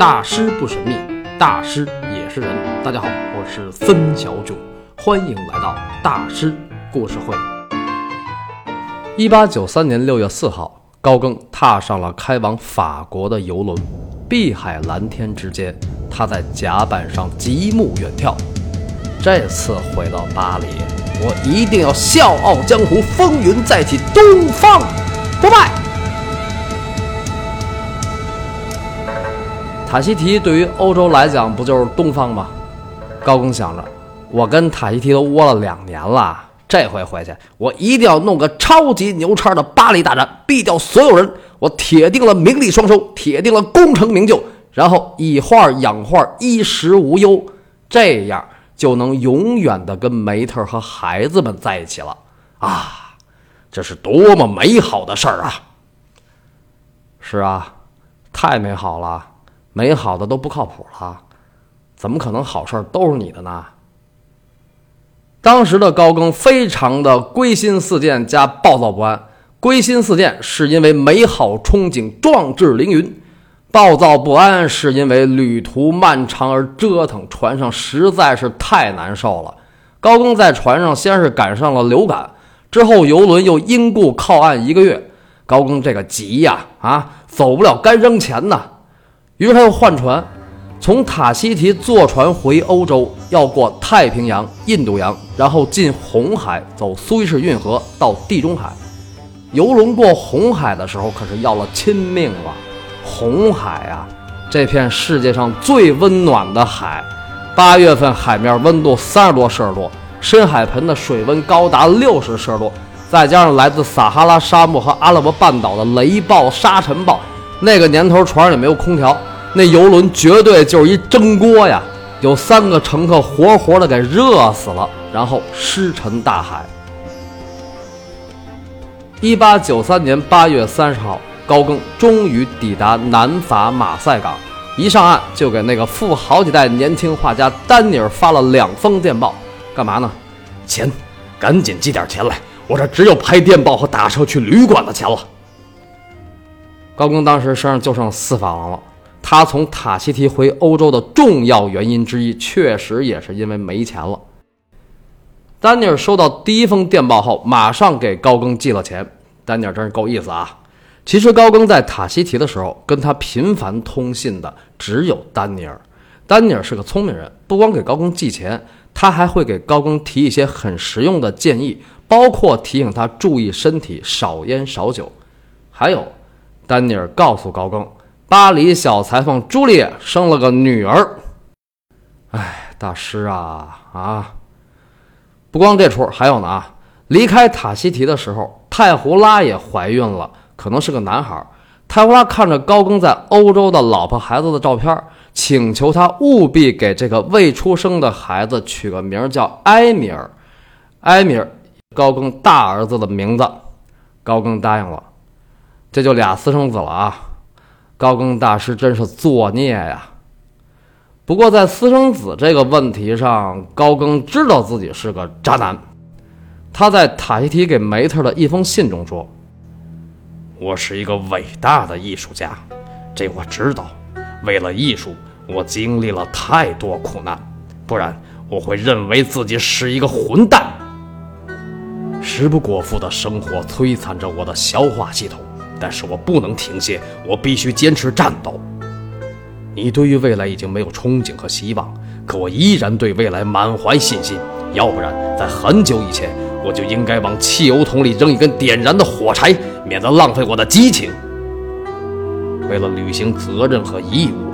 大师不神秘，大师也是人。大家好，我是森小九，欢迎来到大师故事会。一八九三年六月四号，高更踏上了开往法国的游轮。碧海蓝天之间，他在甲板上极目远眺。这次回到巴黎，我一定要笑傲江湖，风云再起，东方不败。塔希提对于欧洲来讲不就是东方吗？高更想着，我跟塔希提都窝了两年了，这回回去我一定要弄个超级牛叉的巴黎大战，毙掉所有人。我铁定了名利双收，铁定了功成名就，然后以画养画，衣食无忧，这样就能永远的跟梅特和孩子们在一起了啊！这是多么美好的事儿啊！是啊，太美好了。美好的都不靠谱了，怎么可能好事都是你的呢？当时的高更非常的归心似箭加暴躁不安。归心似箭是因为美好憧憬、壮志凌云；暴躁不安是因为旅途漫长而折腾，船上实在是太难受了。高更在船上先是赶上了流感，之后游轮又因故靠岸一个月。高更这个急呀，啊，走不了干扔钱呐。于是他又换船，从塔希提坐船回欧洲，要过太平洋、印度洋，然后进红海，走苏伊士运河到地中海。游轮过红海的时候，可是要了亲命了。红海啊，这片世界上最温暖的海，八月份海面温度三十多摄氏度，深海盆的水温高达六十摄氏度，再加上来自撒哈拉沙漠和阿拉伯半岛的雷暴、沙尘暴，那个年头船上也没有空调。那游轮绝对就是一蒸锅呀！有三个乘客活活的给热死了，然后尸沉大海。一八九三年八月三十号，高更终于抵达南法马赛港，一上岸就给那个富好几代年轻画家丹尼尔发了两封电报，干嘛呢？钱，赶紧寄点钱来，我这只有拍电报和打车去旅馆的钱了。高更当时身上就剩四法郎了。他从塔希提回欧洲的重要原因之一，确实也是因为没钱了。丹尼尔收到第一封电报后，马上给高更寄了钱。丹尼尔真是够意思啊！其实高更在塔希提的时候，跟他频繁通信的只有丹尼尔。丹尼尔是个聪明人，不光给高更寄钱，他还会给高更提一些很实用的建议，包括提醒他注意身体，少烟少酒。还有，丹尼尔告诉高更。巴黎小裁缝朱丽叶生了个女儿。哎，大师啊啊！不光这出，还有呢啊！离开塔希提的时候，太胡拉也怀孕了，可能是个男孩。太胡拉看着高更在欧洲的老婆孩子的照片，请求他务必给这个未出生的孩子取个名叫埃米尔。埃米尔，高更大儿子的名字。高更答应了，这就俩私生子了啊！高更大师真是作孽呀！不过在私生子这个问题上，高更知道自己是个渣男。他在塔希提给梅特的一封信中说：“我是一个伟大的艺术家，这我知道。为了艺术，我经历了太多苦难，不然我会认为自己是一个混蛋。食不果腹的生活摧残着我的消化系统。”但是我不能停歇，我必须坚持战斗。你对于未来已经没有憧憬和希望，可我依然对未来满怀信心。要不然，在很久以前，我就应该往汽油桶里扔一根点燃的火柴，免得浪费我的激情。为了履行责任和义务，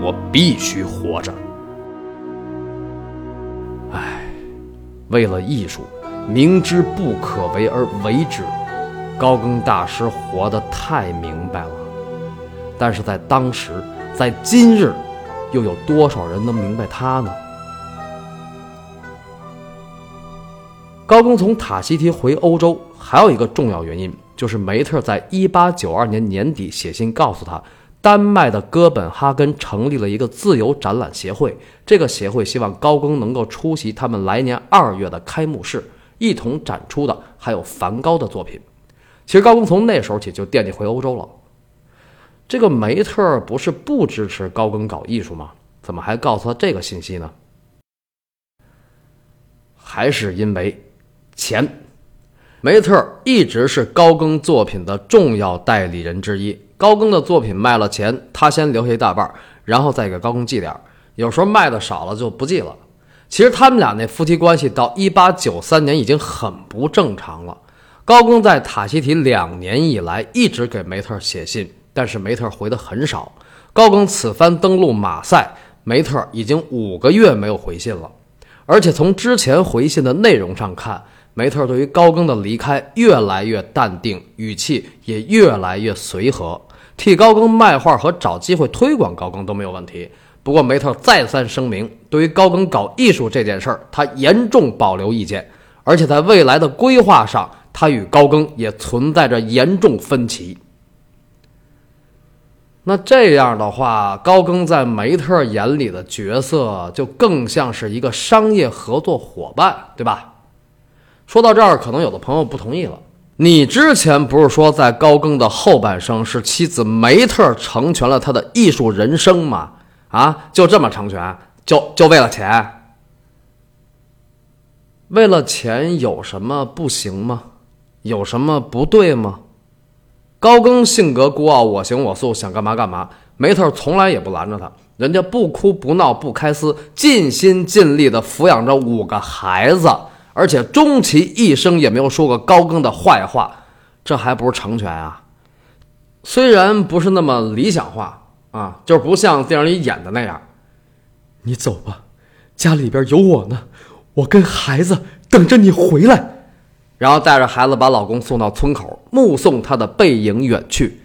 我必须活着。唉，为了艺术，明知不可为而为之。高更大师活得太明白了，但是在当时，在今日，又有多少人能明白他呢？高更从塔希提回欧洲，还有一个重要原因，就是梅特在1892年年底写信告诉他，丹麦的哥本哈根成立了一个自由展览协会，这个协会希望高更能够出席他们来年二月的开幕式，一同展出的还有梵高的作品。其实高更从那时候起就惦记回欧洲了。这个梅特不是不支持高更搞艺术吗？怎么还告诉他这个信息呢？还是因为钱。梅特一直是高更作品的重要代理人之一。高更的作品卖了钱，他先留下一大半，然后再给高更寄点有时候卖的少了就不寄了。其实他们俩那夫妻关系到一八九三年已经很不正常了。高更在塔希提两年以来一直给梅特写信，但是梅特回的很少。高更此番登陆马赛，梅特已经五个月没有回信了，而且从之前回信的内容上看。梅特对于高更的离开越来越淡定，语气也越来越随和，替高更卖画和找机会推广高更都没有问题。不过梅特再三声明，对于高更搞艺术这件事儿，他严重保留意见，而且在未来的规划上，他与高更也存在着严重分歧。那这样的话，高更在梅特眼里的角色就更像是一个商业合作伙伴，对吧？说到这儿，可能有的朋友不同意了。你之前不是说在高更的后半生是妻子梅特成全了他的艺术人生吗？啊，就这么成全，就就为了钱？为了钱有什么不行吗？有什么不对吗？高更性格孤傲，我行我素，想干嘛干嘛。梅特从来也不拦着他，人家不哭不闹不开撕，尽心尽力地抚养着五个孩子。而且终其一生也没有说过高更的坏话，这还不是成全啊？虽然不是那么理想化啊，就不像电影里演的那样。你走吧，家里边有我呢，我跟孩子等着你回来。然后带着孩子把老公送到村口，目送他的背影远去。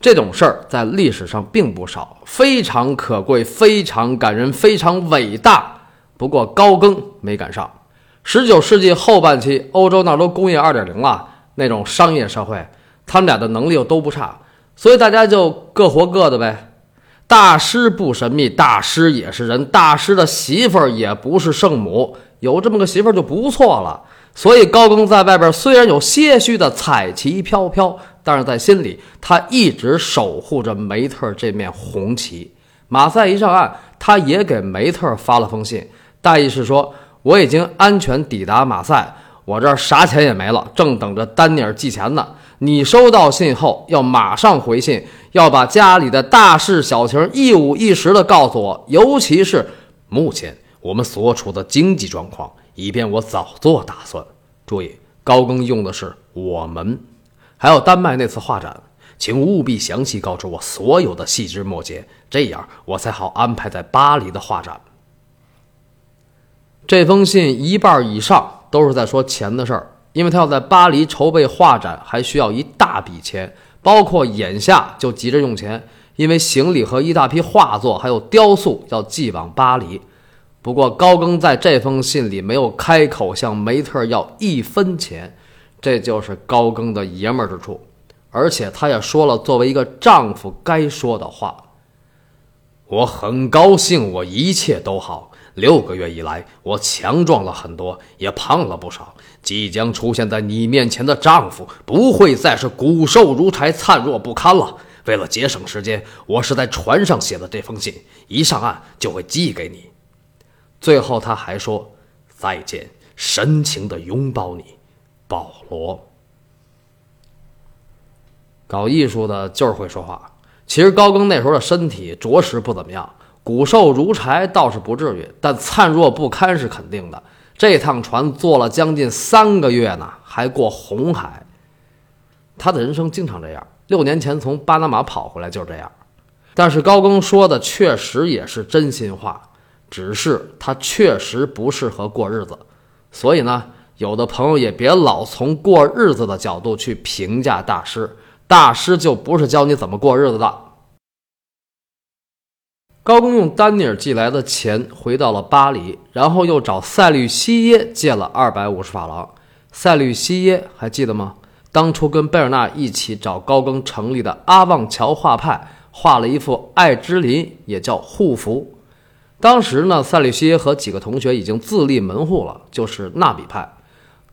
这种事儿在历史上并不少，非常可贵，非常感人，非常伟大。不过高更没赶上。十九世纪后半期，欧洲那都工业二点零了，那种商业社会，他们俩的能力又都不差，所以大家就各活各的呗。大师不神秘，大师也是人，大师的媳妇儿也不是圣母，有这么个媳妇儿就不错了。所以高更在外边虽然有些许的彩旗飘飘，但是在心里他一直守护着梅特这面红旗。马赛一上岸，他也给梅特发了封信，大意是说。我已经安全抵达马赛，我这儿啥钱也没了，正等着丹尼尔寄钱呢。你收到信后要马上回信，要把家里的大事小情一五一十的告诉我，尤其是目前我们所处的经济状况，以便我早做打算。注意，高更用的是我们，还有丹麦那次画展，请务必详细告知我所有的细枝末节，这样我才好安排在巴黎的画展。这封信一半以上都是在说钱的事儿，因为他要在巴黎筹备画展，还需要一大笔钱，包括眼下就急着用钱，因为行李和一大批画作还有雕塑要寄往巴黎。不过高更在这封信里没有开口向梅特要一分钱，这就是高更的爷们儿之处，而且他也说了作为一个丈夫该说的话：“我很高兴，我一切都好。”六个月以来，我强壮了很多，也胖了不少。即将出现在你面前的丈夫不会再是骨瘦如柴、灿若不堪了。为了节省时间，我是在船上写的这封信，一上岸就会寄给你。最后，他还说再见，深情地拥抱你，保罗。搞艺术的就是会说话。其实高更那时候的身体着实不怎么样。骨瘦如柴倒是不至于，但灿若不堪是肯定的。这趟船坐了将近三个月呢，还过红海。他的人生经常这样。六年前从巴拿马跑回来就是这样。但是高更说的确实也是真心话，只是他确实不适合过日子。所以呢，有的朋友也别老从过日子的角度去评价大师，大师就不是教你怎么过日子的。高更用丹尼尔寄来的钱回到了巴黎，然后又找塞吕西耶借了二百五十法郎。塞吕西耶还记得吗？当初跟贝尔纳一起找高更成立的阿旺桥画派，画了一幅爱之林，也叫护符。当时呢，塞吕西耶和几个同学已经自立门户了，就是纳比派。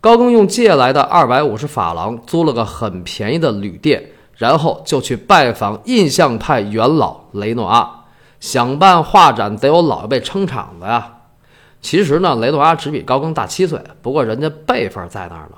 高更用借来的二百五十法郎租了个很便宜的旅店。然后就去拜访印象派元老雷诺阿，想办画展得有老一辈撑场子呀。其实呢，雷诺阿只比高更大七岁，不过人家辈分在那儿呢。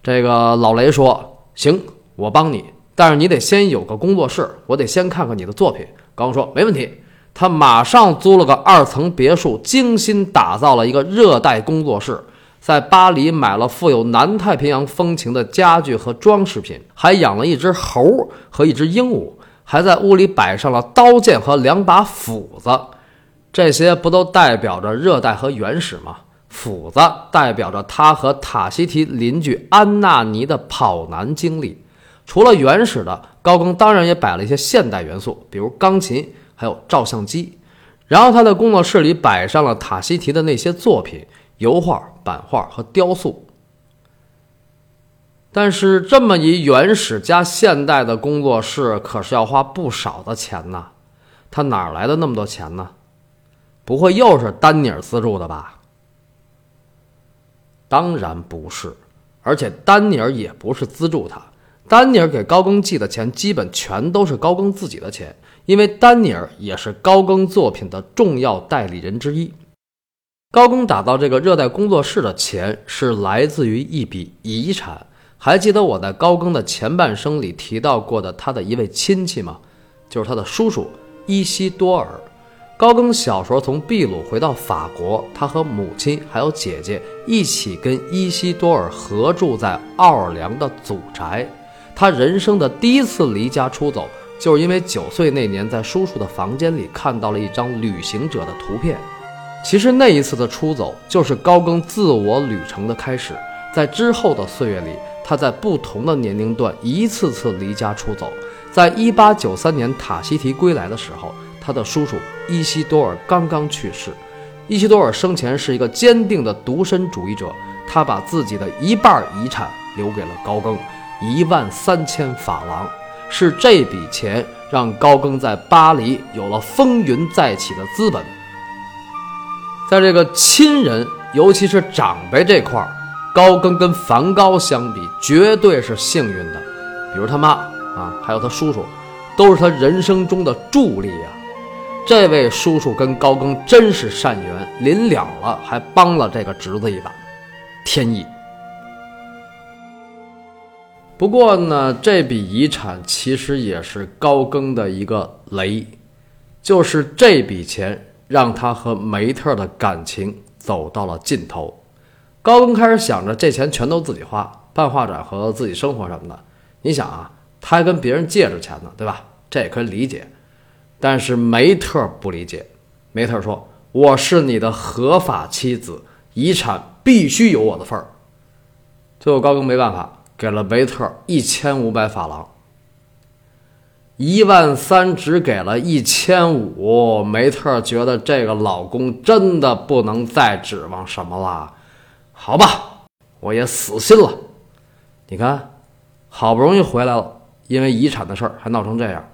这个老雷说：“行，我帮你，但是你得先有个工作室，我得先看看你的作品。”高更说：“没问题。”他马上租了个二层别墅，精心打造了一个热带工作室。在巴黎买了富有南太平洋风情的家具和装饰品，还养了一只猴和一只鹦鹉，还在屋里摆上了刀剑和两把斧子。这些不都代表着热带和原始吗？斧子代表着他和塔西提邻居安纳尼的跑男经历。除了原始的，高更当然也摆了一些现代元素，比如钢琴，还有照相机。然后他在工作室里摆上了塔西提的那些作品。油画、版画和雕塑，但是这么一原始加现代的工作室，可是要花不少的钱呐。他哪来的那么多钱呢？不会又是丹尼尔资助的吧？当然不是，而且丹尼尔也不是资助他。丹尼尔给高更寄的钱，基本全都是高更自己的钱，因为丹尼尔也是高更作品的重要代理人之一。高更打造这个热带工作室的钱是来自于一笔遗产。还记得我在高更的前半生里提到过的他的一位亲戚吗？就是他的叔叔伊西多尔。高更小时候从秘鲁回到法国，他和母亲还有姐姐一起跟伊西多尔合住在奥尔良的祖宅。他人生的第一次离家出走，就是因为九岁那年在叔叔的房间里看到了一张旅行者的图片。其实那一次的出走，就是高更自我旅程的开始。在之后的岁月里，他在不同的年龄段一次次离家出走。在一八九三年塔西提归来的时候，他的叔叔伊西多尔刚刚去世。伊西多尔生前是一个坚定的独身主义者，他把自己的一半遗产留给了高更，一万三千法郎。是这笔钱让高更在巴黎有了风云再起的资本。在这个亲人，尤其是长辈这块儿，高更跟梵高相比，绝对是幸运的。比如他妈啊，还有他叔叔，都是他人生中的助力啊。这位叔叔跟高更真是善缘，临了了还帮了这个侄子一把，天意。不过呢，这笔遗产其实也是高更的一个雷，就是这笔钱。让他和梅特的感情走到了尽头。高更开始想着这钱全都自己花，办画展和自己生活什么的。你想啊，他还跟别人借着钱呢，对吧？这也可以理解。但是梅特不理解。梅特说：“我是你的合法妻子，遗产必须有我的份儿。”最后高更没办法，给了梅特一千五百法郎。一万三只给了一千五，梅特觉得这个老公真的不能再指望什么了。好吧，我也死心了。你看，好不容易回来了，因为遗产的事儿还闹成这样。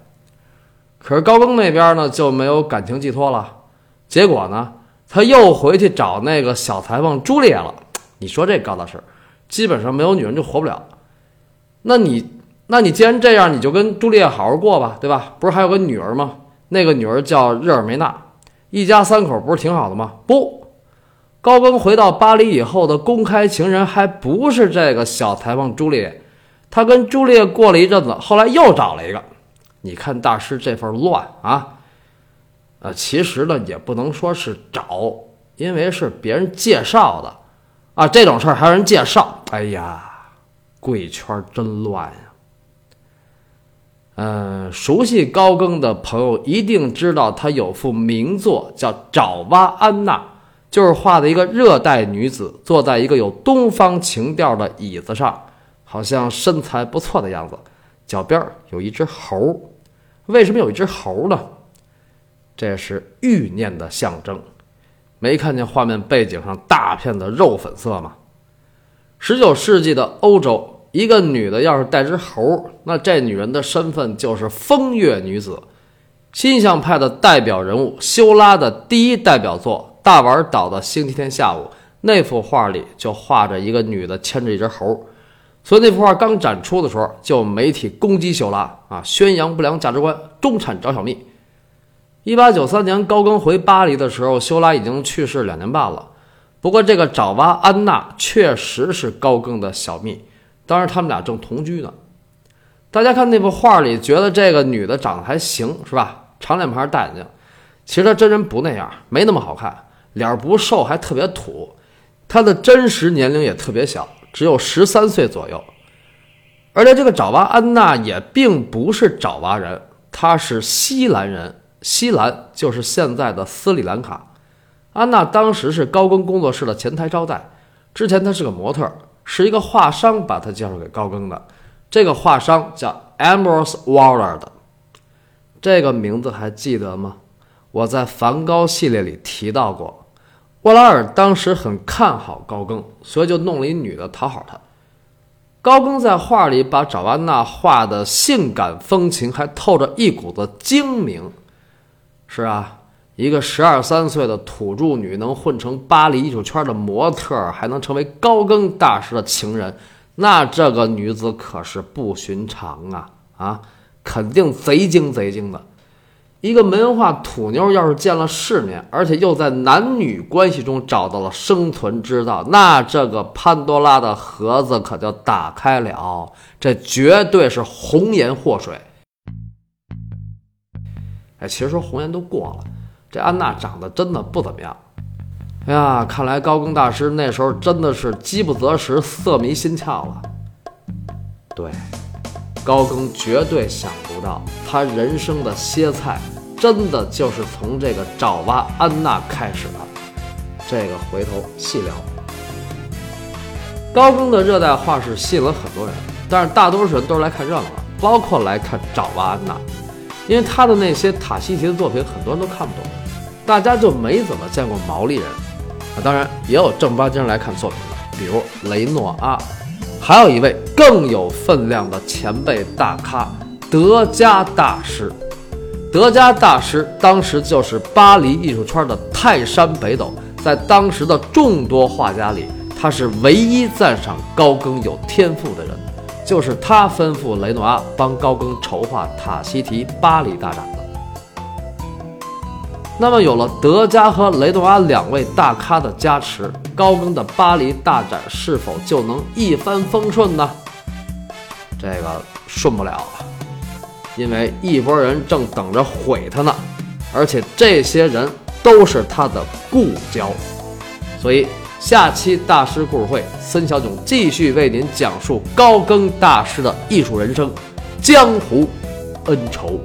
可是高更那边呢就没有感情寄托了，结果呢他又回去找那个小裁缝朱丽叶了。你说这高大师，基本上没有女人就活不了。那你？那你既然这样，你就跟朱丽叶好好过吧，对吧？不是还有个女儿吗？那个女儿叫日尔梅娜，一家三口不是挺好的吗？不，高更回到巴黎以后的公开情人还不是这个小裁缝朱丽叶，他跟朱丽叶过了一阵子，后来又找了一个。你看大师这份乱啊！呃，其实呢也不能说是找，因为是别人介绍的啊。这种事儿还有人介绍，哎呀，贵圈真乱呀！嗯，熟悉高更的朋友一定知道，他有幅名作叫《爪哇安娜》，就是画的一个热带女子坐在一个有东方情调的椅子上，好像身材不错的样子，脚边有一只猴。为什么有一只猴呢？这是欲念的象征。没看见画面背景上大片的肉粉色吗？十九世纪的欧洲。一个女的要是带只猴，那这女人的身份就是风月女子。新象派的代表人物修拉的第一代表作《大碗岛的星期天下午》，那幅画里就画着一个女的牵着一只猴。所以那幅画刚展出的时候，就媒体攻击修拉啊，宣扬不良价值观，中产找小蜜。一八九三年，高更回巴黎的时候，修拉已经去世两年半了。不过，这个爪哇安娜确实是高更的小蜜，当时他们俩正同居呢。大家看那幅画里，觉得这个女的长得还行，是吧？长脸盘、大眼睛。其实她真人不那样，没那么好看，脸不瘦，还特别土。她的真实年龄也特别小，只有十三岁左右。而且这个爪哇安娜也并不是爪哇人，她是西兰人。西兰就是现在的斯里兰卡。安娜当时是高更工作室的前台招待，之前她是个模特，是一个画商把她介绍给高更的。这个画商叫 Ambrose Wallard，这个名字还记得吗？我在梵高系列里提到过。沃拉尔当时很看好高更，所以就弄了一女的讨好他。高更在画里把爪哇娜画的性感风情，还透着一股子精明。是啊，一个十二三岁的土著女能混成巴黎艺术圈的模特，还能成为高更大师的情人。那这个女子可是不寻常啊啊，肯定贼精贼精的。一个没文化土妞，要是见了世面，而且又在男女关系中找到了生存之道，那这个潘多拉的盒子可就打开了。这绝对是红颜祸水。哎，其实说红颜都过了，这安娜长得真的不怎么样。哎呀，看来高更大师那时候真的是饥不择食、色迷心窍了。对，高更绝对想不到，他人生的歇菜真的就是从这个爪哇安娜开始的。这个回头细聊。高更的热带画室吸引了很多人，但是大多数人都是来看热闹的，包括来看爪哇安娜，因为他的那些塔西提的作品很多人都看不懂，大家就没怎么见过毛利人。啊当然也有正儿八经来看作品的，比如雷诺阿，还有一位更有分量的前辈大咖德加大师。德加大师当时就是巴黎艺术圈的泰山北斗，在当时的众多画家里，他是唯一赞赏高更有天赋的人。就是他吩咐雷诺阿帮高更筹划塔西提巴黎大展的。那么有了德加和雷诺阿两位大咖的加持，高更的巴黎大展是否就能一帆风顺呢？这个顺不了，因为一拨人正等着毁他呢，而且这些人都是他的故交。所以下期大师故事会，孙小囧继续为您讲述高更大师的艺术人生、江湖恩仇。